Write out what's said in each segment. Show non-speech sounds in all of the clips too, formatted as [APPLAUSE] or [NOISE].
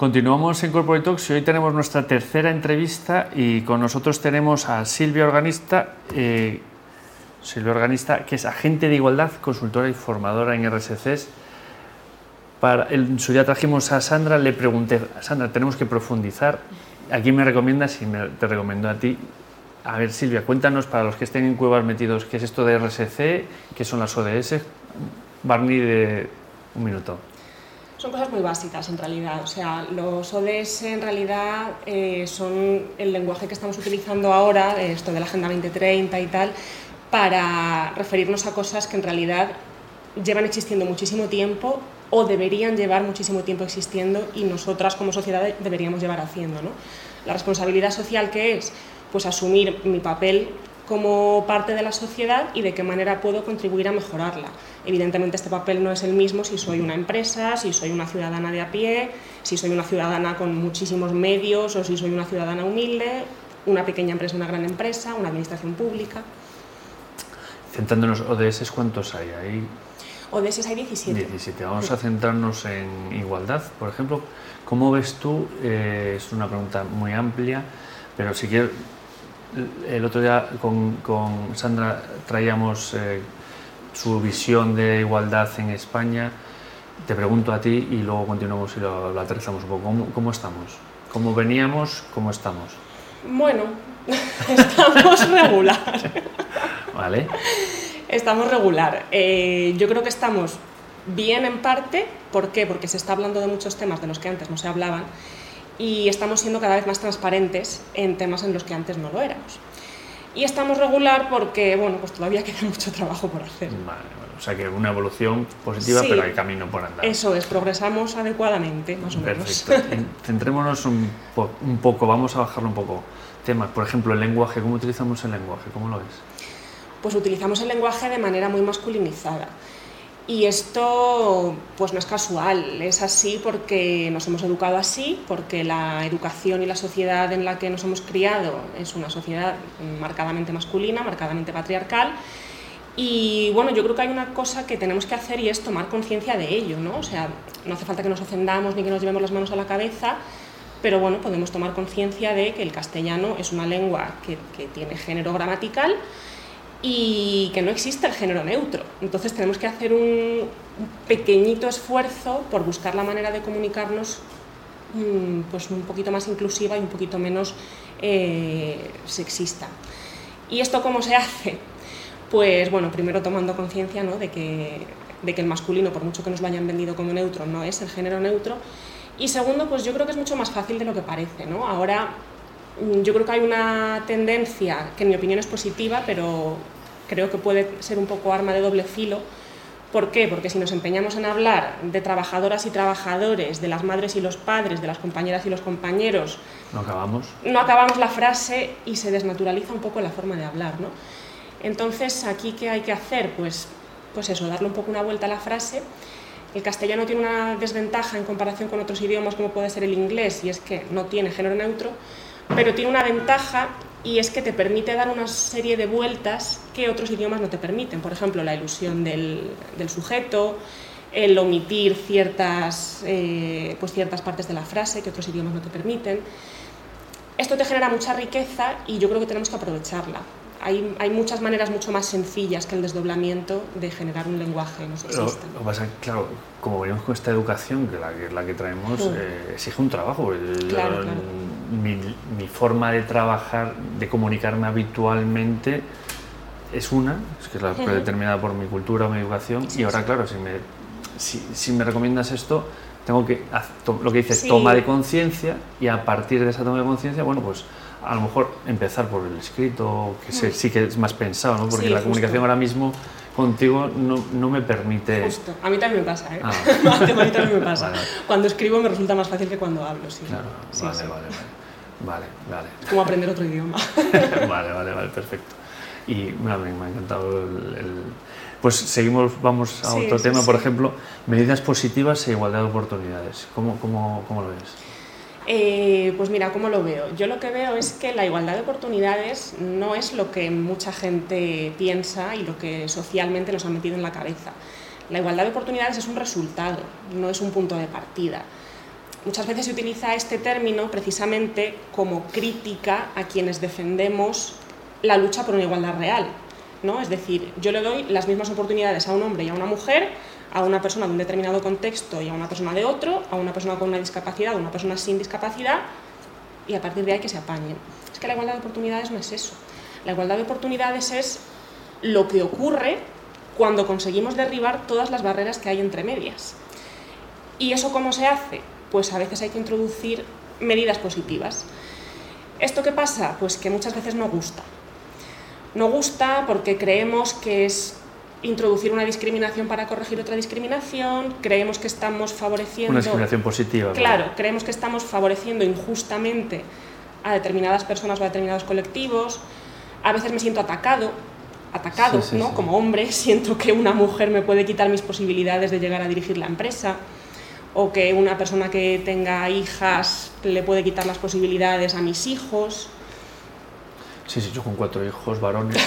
Continuamos en Corporate Talks y hoy tenemos nuestra tercera entrevista y con nosotros tenemos a Silvia Organista, eh, Silvia Organista, que es agente de igualdad, consultora y formadora en RSCs. Para, en su día trajimos a Sandra, le pregunté, Sandra, tenemos que profundizar. ¿A quién me recomiendas? Y me, te recomiendo a ti. A ver, Silvia, cuéntanos para los que estén en cuevas metidos, ¿qué es esto de RSC? ¿Qué son las ODS? Barney, de un minuto. Son cosas muy básicas en realidad. O sea, los ODS en realidad eh, son el lenguaje que estamos utilizando ahora, esto de la Agenda 2030 y tal, para referirnos a cosas que en realidad llevan existiendo muchísimo tiempo o deberían llevar muchísimo tiempo existiendo y nosotras como sociedad deberíamos llevar haciendo. ¿no? La responsabilidad social que es, pues asumir mi papel como parte de la sociedad y de qué manera puedo contribuir a mejorarla. Evidentemente este papel no es el mismo si soy una empresa, si soy una ciudadana de a pie, si soy una ciudadana con muchísimos medios o si soy una ciudadana humilde, una pequeña empresa, una gran empresa, una administración pública. Centrándonos, ODS, ¿cuántos hay ahí? ODS hay 17. 17. Vamos a centrarnos en igualdad, por ejemplo. ¿Cómo ves tú? Eh, es una pregunta muy amplia, pero si quieres el otro día con, con Sandra traíamos eh, su visión de igualdad en España. Te pregunto a ti y luego continuamos y lo, lo aterrizamos un poco. ¿Cómo, ¿Cómo, estamos? ¿Cómo veníamos? ¿Cómo estamos? Bueno, [LAUGHS] estamos regular. Vale. Estamos regular. Eh, yo creo que estamos bien en parte. ¿Por qué? Porque se está hablando de muchos temas de los que antes no se hablaban y estamos siendo cada vez más transparentes en temas en los que antes no lo éramos. Y estamos regular porque, bueno, pues todavía [LAUGHS] queda mucho trabajo por hacer. Vale, bueno, o sea que una evolución positiva, Sí. pero hay camino por andar. Eso es, progresamos adecuadamente, más o menos. Perfecto. [LAUGHS] En- Centrémonos un, po- un poco, vamos a bajarlo un poco. Temas, por ejemplo, el lenguaje. ¿Cómo utilizamos el lenguaje? ¿Cómo lo ves? Pues utilizamos el lenguaje de manera muy masculinizada. Y esto pues no es casual, es así porque nos hemos educado así, porque la educación y la sociedad en la que nos hemos criado es una sociedad marcadamente masculina, marcadamente patriarcal. Y bueno, yo creo que hay una cosa que tenemos que hacer y es tomar conciencia de ello, ¿no? O sea, no hace falta que nos ofendamos ni que nos llevemos las manos a la cabeza, pero bueno, podemos tomar conciencia de que el castellano es una lengua que, que tiene género gramatical y que no existe el género neutro. Entonces tenemos que hacer un, pequeñito esfuerzo por buscar la manera de comunicarnos mm, pues un poquito más inclusiva y un poquito menos eh, sexista. ¿Y esto cómo se hace? Pues bueno, primero tomando conciencia ¿no? de, que, de que el masculino, por mucho que nos lo hayan vendido como neutro, no es el género neutro. Y segundo, pues yo creo que es mucho más fácil de lo que parece. ¿no? Ahora yo creo que hay una tendencia que en mi opinión es positiva, pero creo que puede ser un poco arma de doble filo. ¿Por qué? Porque si nos empeñamos en hablar de trabajadoras y trabajadores, de las madres y los padres, de las compañeras y los compañeros, ¿No acabamos? no acabamos la frase y se desnaturaliza un poco la forma de hablar, ¿no? Entonces, aquí qué hay que hacer? Pues, pues eso, darle un poco una vuelta a la frase. El castellano tiene una desventaja en comparación con otros idiomas como puede ser el inglés y es que no tiene género neutro, pero tiene una ventaja y es que te permite dar una serie de vueltas que otros idiomas no te permiten. Por ejemplo, la ilusión del, sujeto, el omitir ciertas, eh, pues ciertas partes de la frase que otros idiomas no te permiten. Esto te genera mucha riqueza y yo creo que tenemos que aprovecharla. Hay, hay muchas maneras mucho más sencillas que el desdoblamiento de generar un lenguaje no Lo, sexista. lo que pasa claro, como venimos con esta educación, que la que, la que traemos, Mm. eh, exige un trabajo. El- Claro, claro. Mi, mi forma de trabajar, de comunicarme habitualmente, es una, es que es la predeterminada por mi cultura mi educación, Sí, y ahora, sí. claro, si me, si, si me recomiendas esto, tengo que, lo que dices, Sí. toma de conciencia, y a partir de esa toma de conciencia, bueno, pues a lo mejor empezar por el escrito, que sí que es más pensado, ¿no? porque Sí, la justo. comunicación ahora mismo contigo no, no me permite... Justo. A mí también me pasa, ¿eh? Ah. [LAUGHS] a mí también me pasa. Vale. Cuando escribo me resulta más fácil que cuando hablo, sí. Claro, Sí, vale, vale, vale, vale, Como aprender otro idioma. vale, [LAUGHS] vale, vale, vale, perfecto. Y bueno, me, me ha encantado el, el- Pues seguimos, vamos a Sí, otro sí, tema, por ejemplo, medidas positivas e igualdad de oportunidades. ¿Cómo, cómo, cómo lo ves? Eh, pues mira, ¿cómo lo veo? Yo lo que veo es que la igualdad de oportunidades no es lo que mucha gente piensa y lo que socialmente nos han metido en la cabeza. La igualdad de oportunidades es un resultado, no es un punto de partida. muchas veces se utiliza este término precisamente como crítica a quienes defendemos la lucha por una igualdad real. ¿No? Es decir, yo le doy las mismas oportunidades a un hombre y a una mujer, a una persona de un determinado contexto y a una persona de otro, a una persona con una discapacidad, a una persona sin discapacidad, y a partir de ahí que se apañen. Es que la igualdad de oportunidades no es eso. La igualdad de oportunidades es lo que ocurre cuando conseguimos derribar todas las barreras que hay entre medias. ¿Y eso cómo se hace? Pues a veces hay que introducir medidas positivas. ¿Esto qué pasa? Pues que muchas veces no gusta. No gusta porque creemos que es introducir una discriminación para corregir otra discriminación, creemos que estamos favoreciendo... Una discriminación positiva. Claro, creemos que estamos favoreciendo injustamente a determinadas personas o a determinados colectivos. A veces me siento atacado, atacado, ¿no? Como hombre, [LAUGHS] siento que una mujer me puede quitar mis posibilidades de llegar a dirigir la empresa o que una persona que tenga hijas le puede quitar las posibilidades a mis hijos. Sí, sí, yo con cuatro hijos varones [LAUGHS]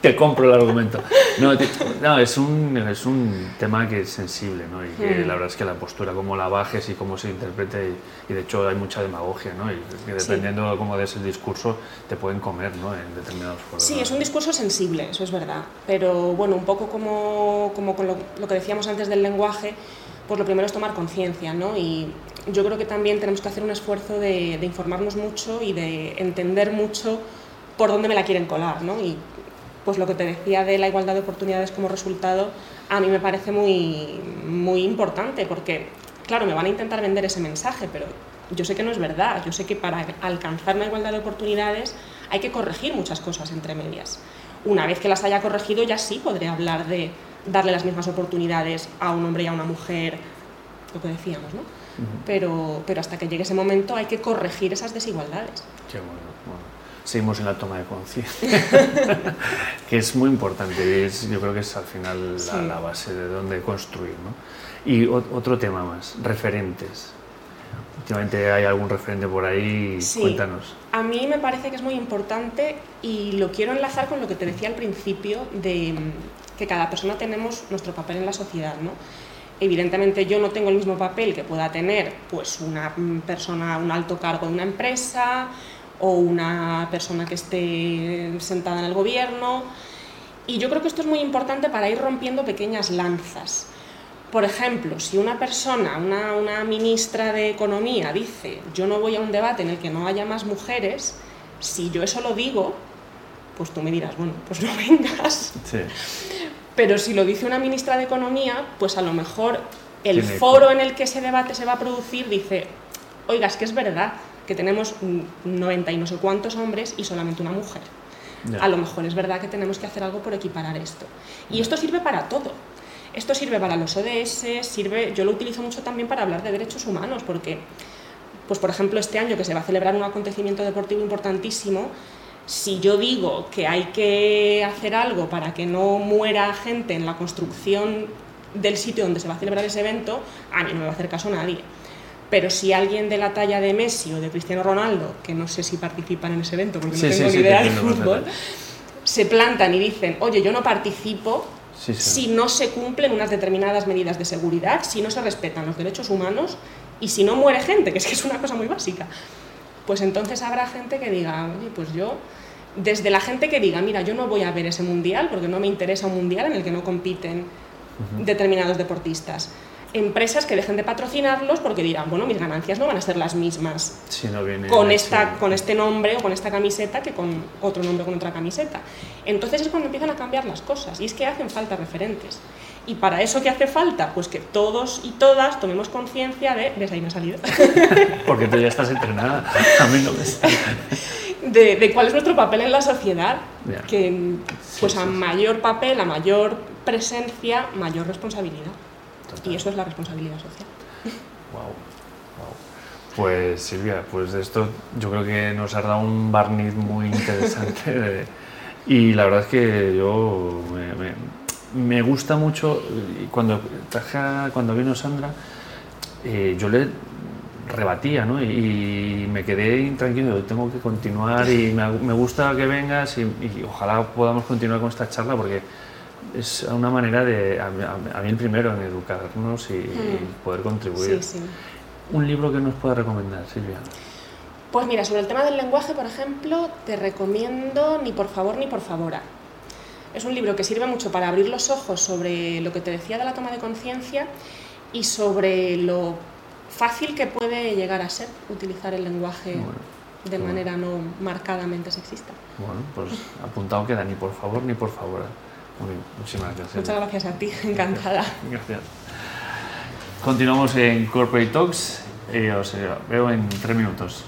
te, compro el argumento. No, no, es, un, es un tema que es sensible, ¿no? Y que mm. la verdad es que la postura, cómo la bajes y cómo se interprete, y, de hecho hay mucha demagogia, ¿no? Y que dependiendo de cómo des el discurso, te pueden comer, ¿no? En determinados foros. Sí, es un discurso sensible, eso es verdad. Pero bueno, un poco como, como con lo, lo que decíamos antes del lenguaje, pues lo primero es tomar conciencia, ¿no? Y yo creo que también tenemos que hacer un esfuerzo de, de, informarnos mucho y de entender mucho por dónde me la quieren colar, ¿no? Y pues lo que te decía de la igualdad de oportunidades como resultado, a mí me parece muy, muy importante, porque, claro, me van a intentar vender ese mensaje, pero yo sé que no es verdad, yo sé que para alcanzar una igualdad de oportunidades hay que corregir muchas cosas entre medias. Una vez que las haya corregido, ya sí podré hablar de darle las mismas oportunidades a un hombre y a una mujer, lo que decíamos, ¿no? pero, pero hasta que llegue ese momento hay que corregir esas desigualdades. Qué bueno, bueno seguimos en la toma de conciencia, [LAUGHS] que es muy importante, es, yo creo que es al final la, base de donde construir. ¿no? Y otro tema más, referentes. Últimamente hay algún referente por ahí, sí. cuéntanos. A mí me parece que es muy importante y lo quiero enlazar con lo que te decía al principio de que cada persona tenemos nuestro papel en la sociedad. ¿no? Evidentemente yo no tengo el mismo papel que pueda tener pues, una persona, un alto cargo de una empresa, o una persona que esté sentada en el gobierno. Y yo creo que esto es muy importante para ir rompiendo pequeñas lanzas. Por ejemplo, si una persona, una, una, ministra de Economía dice yo no voy a un debate en el que no haya más mujeres, si yo eso lo digo, pues tú me dirás, bueno, pues no [LAUGHS] vengas. Pero si lo dice una ministra de Economía, pues a lo mejor el foro en el que ese debate se va a producir dice, oiga, es que es verdad, que tenemos 90 y no sé cuántos hombres y solamente una mujer. A lo mejor es verdad que tenemos que hacer algo por equiparar esto. Y esto sirve para todo. Esto sirve para los ODS, sirve, yo lo utilizo mucho también para hablar de derechos humanos, porque, pues por ejemplo, este año que se va a celebrar un acontecimiento deportivo importantísimo, si yo digo que hay que hacer algo para que no muera gente en la construcción del sitio donde se va a celebrar ese evento, a mí no me va a hacer caso nadie. Pero si alguien de la talla de Messi o de Cristiano Ronaldo, que no sé si participan en ese evento porque no tengo ni idea del fútbol, se plantan y dicen, oye, yo no participo si no se cumplen unas determinadas medidas de seguridad, si no se respetan los derechos humanos y si no muere gente, que es que es una cosa muy básica. Pues entonces habrá gente que diga, oye, pues yo, desde la gente que diga, mira, yo no voy a ver ese mundial porque no me interesa un mundial en el que no compiten determinados deportistas empresas que dejen de patrocinarlos porque dirán, bueno, mis ganancias no van a ser las mismas con, esta, con este nombre o con esta camiseta que con otro nombre con otra camiseta. Entonces es cuando empiezan a cambiar las cosas y es que hacen falta referentes. Y para eso que hace falta, pues que todos y todas tomemos conciencia de... ¿Ves? Ahí me ha salido. [LAUGHS] Porque tú ya estás entrenada, a mí no me [LAUGHS] de, de, cuál es nuestro papel en la sociedad, que pues a mayor papel, a mayor presencia, mayor responsabilidad. Y eso es la responsabilidad social. Wow. Pues Silvia, pues de esto yo creo que nos ha dado un barniz muy interesante. [LAUGHS] y la verdad es que yo me, gusta mucho, cuando, cuando vino Sandra, eh, yo le rebatía ¿no? y, me quedé intranquilo, tengo que continuar y me, gusta que vengas y, y, ojalá podamos continuar con esta charla porque es una manera de, a, mí el primero, en educarnos y, hmm. poder contribuir. Sí, sí. ¿Un libro que nos pueda recomendar, Silvia? Pues mira, sobre el tema del lenguaje, por ejemplo, te recomiendo Ni por favor ni por favora. Es un libro que sirve mucho para abrir los ojos sobre lo que te decía de la toma de conciencia y sobre lo fácil que puede llegar a ser utilizar el lenguaje de manera no marcadamente sexista. Bueno, pues apuntado queda ni por favor ni por favor. Muy bien, muchísimas gracias. Muchas gracias a ti, encantada. Gracias. Continuamos en Corporate Talks y os veo en tres minutos.